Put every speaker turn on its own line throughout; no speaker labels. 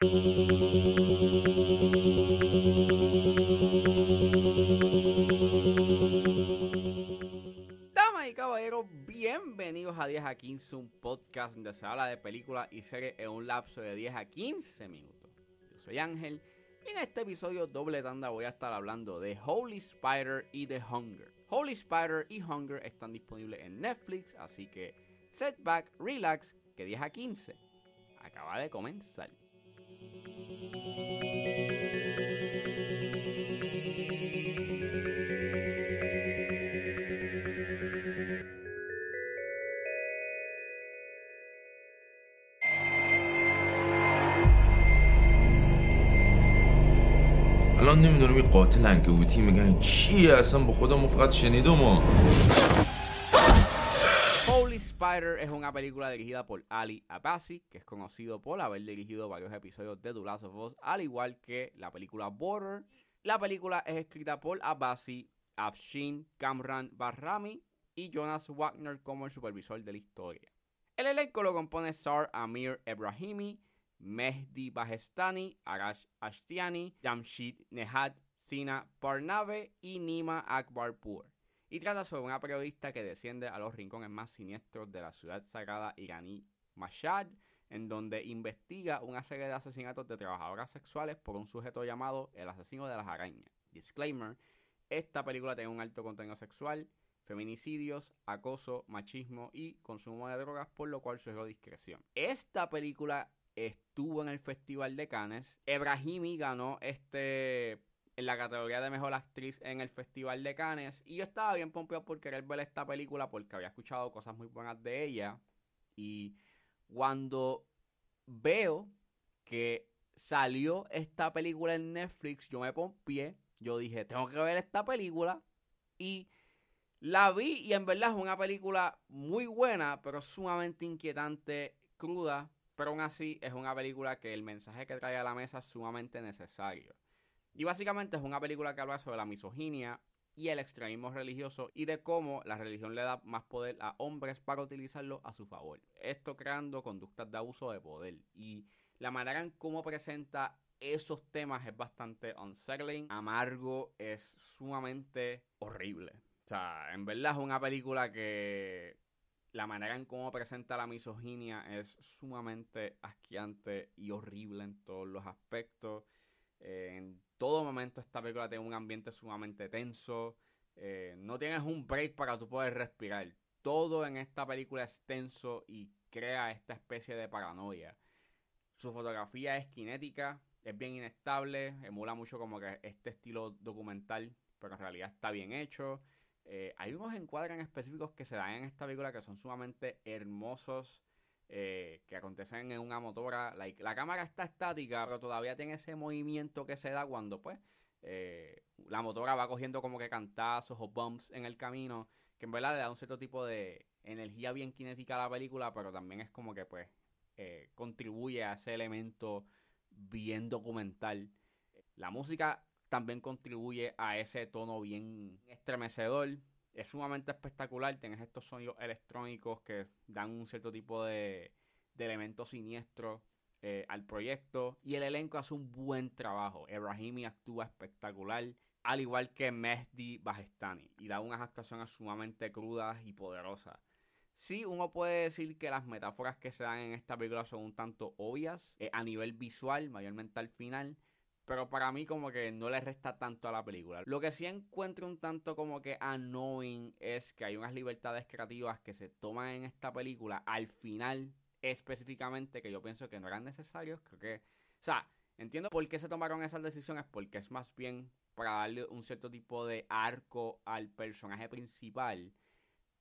Damas y caballeros, bienvenidos a 10 a 15, un podcast donde se habla de películas y series en un lapso de 10 a 15 minutos. Yo soy Ángel y en este episodio doble tanda voy a estar hablando de Holy Spider y The Hunger. Holy Spider y Hunger están disponibles en Netflix, así que setback, relax, que 10 a 15 acaba de comenzar.
الان نمی‌دونم این قاتل انکبوتی میگن چیه؟ اصلا به خودمون فقط شنیدم و
Spider es una película dirigida por Ali Abassi, que es conocido por haber dirigido varios episodios de The Last of Us, al igual que la película Border. La película es escrita por Abassi, Afshin Kamran Barrami y Jonas Wagner como el supervisor de la historia. El elenco lo compone Sar Amir Ebrahimi, Mehdi Bahestani, Arash Ashtiani, Jamshid Nehad, Sina Parnave y Nima Akbarpur y trata sobre una periodista que desciende a los rincones más siniestros de la ciudad sagrada iraní Mashhad, en donde investiga una serie de asesinatos de trabajadoras sexuales por un sujeto llamado el asesino de las arañas. Disclaimer, esta película tiene un alto contenido sexual, feminicidios, acoso, machismo y consumo de drogas, por lo cual sugiero discreción. Esta película estuvo en el Festival de Cannes. Ebrahimi ganó este en la categoría de mejor actriz en el Festival de Cannes. Y yo estaba bien pompeado por querer ver esta película porque había escuchado cosas muy buenas de ella. Y cuando veo que salió esta película en Netflix, yo me pompié. Yo dije, tengo que ver esta película. Y la vi y en verdad es una película muy buena, pero sumamente inquietante, cruda. Pero aún así es una película que el mensaje que trae a la mesa es sumamente necesario. Y básicamente es una película que habla sobre la misoginia y el extremismo religioso y de cómo la religión le da más poder a hombres para utilizarlo a su favor. Esto creando conductas de abuso de poder. Y la manera en cómo presenta esos temas es bastante unsettling, amargo, es sumamente horrible. O sea, en verdad es una película que la manera en cómo presenta la misoginia es sumamente asqueante y horrible en todos los aspectos. Todo momento esta película tiene un ambiente sumamente tenso. Eh, no tienes un break para tú poder respirar. Todo en esta película es tenso y crea esta especie de paranoia. Su fotografía es cinética, es bien inestable, emula mucho como que este estilo documental, pero en realidad está bien hecho. Eh, hay unos encuadres en específicos que se dan en esta película que son sumamente hermosos. Eh, que acontecen en una motora. la cámara está estática, pero todavía tiene ese movimiento que se da cuando, pues, eh, la motora va cogiendo como que cantazos o bumps en el camino, que en verdad le da un cierto tipo de energía bien cinética a la película, pero también es como que, pues, eh, contribuye a ese elemento bien documental. La música también contribuye a ese tono bien estremecedor es sumamente espectacular. Tienes estos sonidos electrónicos que dan un cierto tipo de, de elementos siniestros eh, al proyecto. Y el elenco hace un buen trabajo. Ebrahimi actúa espectacular, al igual que Mehdi Bajestani. Y da unas actuaciones sumamente crudas y poderosas. Sí, uno puede decir que las metáforas que se dan en esta película son un tanto obvias eh, a nivel visual, mayormente al final pero para mí como que no le resta tanto a la película. Lo que sí encuentro un tanto como que annoying es que hay unas libertades creativas que se toman en esta película al final específicamente que yo pienso que no eran necesarios. Creo que, o sea, entiendo por qué se tomaron esas decisiones porque es más bien para darle un cierto tipo de arco al personaje principal.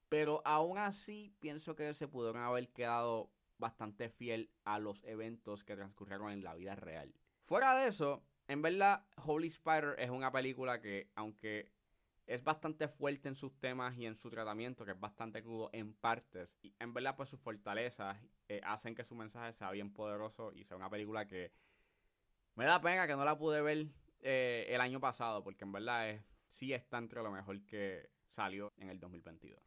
Pero aún así pienso que se pudieron haber quedado bastante fiel a los eventos que transcurrieron en la vida real. Fuera de eso, en verdad, Holy Spider es una película que, aunque es bastante fuerte en sus temas y en su tratamiento, que es bastante crudo en partes, en verdad, pues sus fortalezas eh, hacen que su mensaje sea bien poderoso y sea una película que me da pena que no la pude ver eh, el año pasado, porque en verdad es, sí está entre lo mejor que salió en el 2022.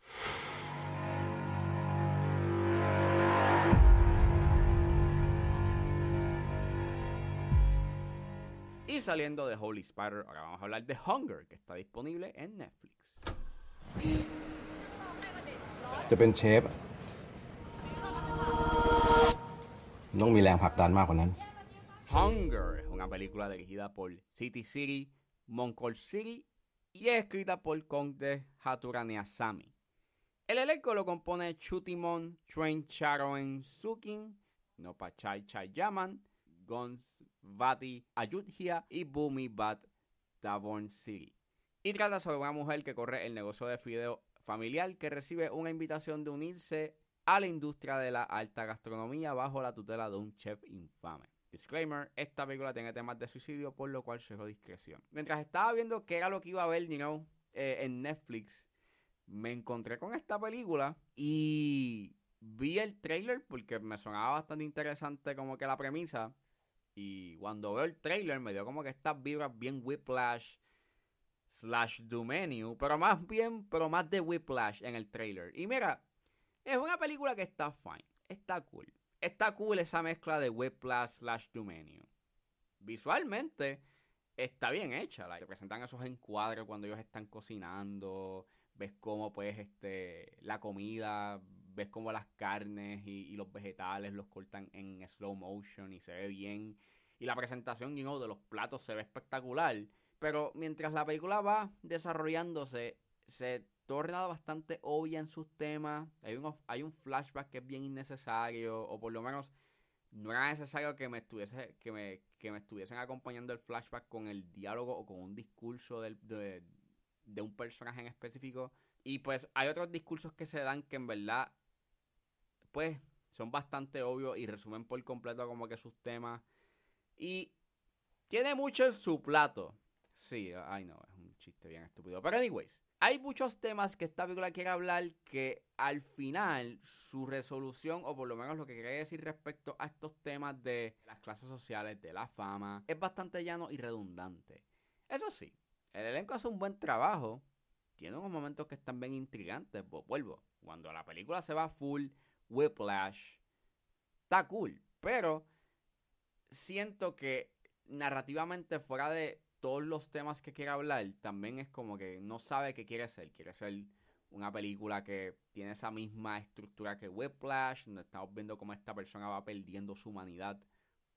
Y saliendo de Holy Spider, ahora vamos a hablar de Hunger, que está disponible en Netflix.
จะเป็นเชฟ ต้องมีแรงผลักดันมากกว่านั้น
Hunger es una película dirigida por City City, Moncol City y es escrita por Conde Haturani Asami. El elenco lo compone Chutimon, Train Charoen Sukin, Nopachai Chayaman, Gons Vati Ayudhia y Bumi Bat Davon City. Y trata sobre una mujer que corre el negocio de fideo familiar que recibe una invitación de unirse a la industria de la alta gastronomía bajo la tutela de un chef infame. Disclaimer, esta película tiene temas de suicidio, por lo cual dejo discreción. Mientras estaba viendo qué era lo que iba a ver, you eh, en Netflix, me encontré con esta película y vi el trailer porque me sonaba bastante interesante como que la premisa. Y cuando veo el trailer me dio como que estas vibras bien whiplash slash do menu, pero más bien, pero más de whiplash en el trailer. Y mira, es una película que está fine, está cool. Está cool esa mezcla de whiplash slash do menu. Visualmente está bien hecha, like, te presentan esos encuadres cuando ellos están cocinando, ves cómo pues este la comida, ves cómo las carnes y, los vegetales los cortan en slow motion y se ve bien. Y la presentación de los platos se ve espectacular. Pero mientras la película va desarrollándose, se torna bastante obvia en sus temas. Hay un, hay un flashback que es bien innecesario, o por lo menos no era necesario que me, estuviese, que me, que me estuviesen acompañando el flashback con el diálogo o con un discurso de, de un personaje en específico. Y pues hay otros discursos que se dan que en verdad, pues, son bastante obvios y resumen por completo como que sus temas. Y tiene mucho en su plato. Sí, ay no, es un chiste bien estúpido. Pero anyways, hay muchos temas que esta película quiere hablar que al final su resolución, o por lo menos lo que quiere decir respecto a estos temas de las clases sociales, de la fama, es bastante llano y redundante. Eso sí, el elenco hace un buen trabajo. Tiene unos momentos que están bien intrigantes. Vuelvo. Cuando la película se va full whiplash, está cool. Pero siento que narrativamente fuera de todos los temas que quiere hablar, también es como que no sabe qué quiere ser. Quiere ser una película que tiene esa misma estructura que Whiplash, donde estamos viendo cómo esta persona va perdiendo su humanidad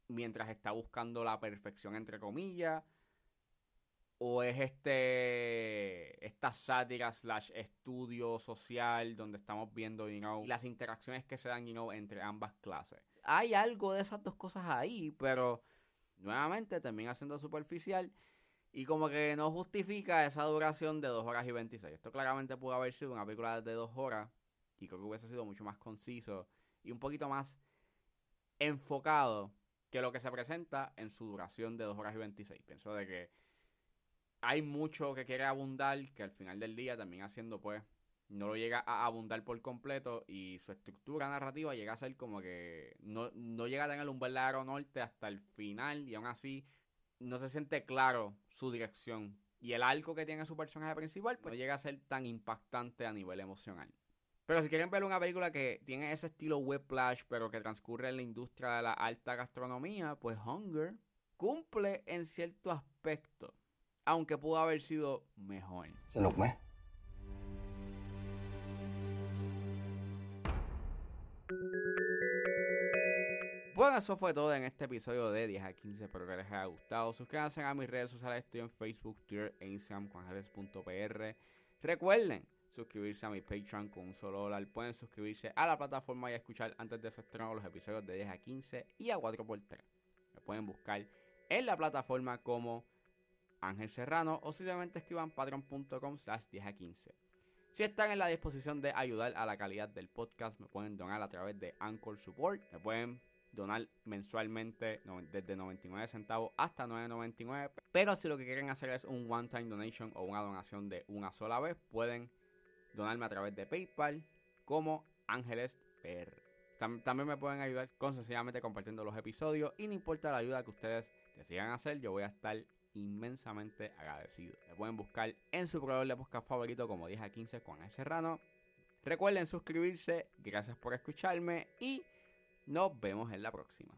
mientras está buscando la perfección entre comillas. O es este esta sátira slash estudio social donde estamos viendo you las interacciones que se dan you entre ambas clases. Hay algo de esas dos cosas ahí, pero nuevamente termina siendo superficial y como que no justifica esa duración de 2 horas y 26. Esto claramente pudo haber sido una película de 2 horas y creo que hubiese sido mucho más conciso y un poquito más enfocado que lo que se presenta en su duración de 2 horas y 26. Pienso de que hay mucho que quiere abundar que al final del día también haciendo pues no lo llega a abundar por completo y su estructura narrativa llega a ser como que no, no llega a tener un verdadero norte hasta el final y aún así no se siente claro su dirección y el arco que tiene su personaje principal pues no llega a ser tan impactante a nivel emocional. Pero si quieren ver una película que tiene ese estilo whiplash pero que transcurre en la industria de la alta gastronomía, pues Hunger cumple en cierto aspecto, aunque pudo haber sido mejor.
Se lo fue.
Bueno, eso fue todo en este episodio de 10 a 15. Espero que les haya gustado. Suscríbanse a mis redes sociales. Estoy en Facebook, Twitter e Instagram, juanjales.pr. Recuerden suscribirse a mi Patreon con un solo dólar. Pueden suscribirse a la plataforma y escuchar antes de su estreno los episodios de 10 a 15 y a 4x3. Me pueden buscar en la plataforma como Ángel Serrano o simplemente escriban patreon.com slash 10 a 15. Si están en la disposición de ayudar a la calidad del podcast, me pueden donar a través de Anchor Support. Me pueden donar mensualmente desde 99 centavos hasta 9.99. Pero si lo que quieren hacer es un one-time donation o una donación de una sola vez, pueden donarme a través de PayPal como Ángeles PR. Tam- también me pueden ayudar con sencillamente compartiendo los episodios y no importa la ayuda que ustedes decidan hacer, yo voy a estar inmensamente agradecido. Me pueden buscar en su proveedor de podcast favorito como 10 a 15 con el Serrano. Recuerden suscribirse, gracias por escucharme y nos vemos en la próxima.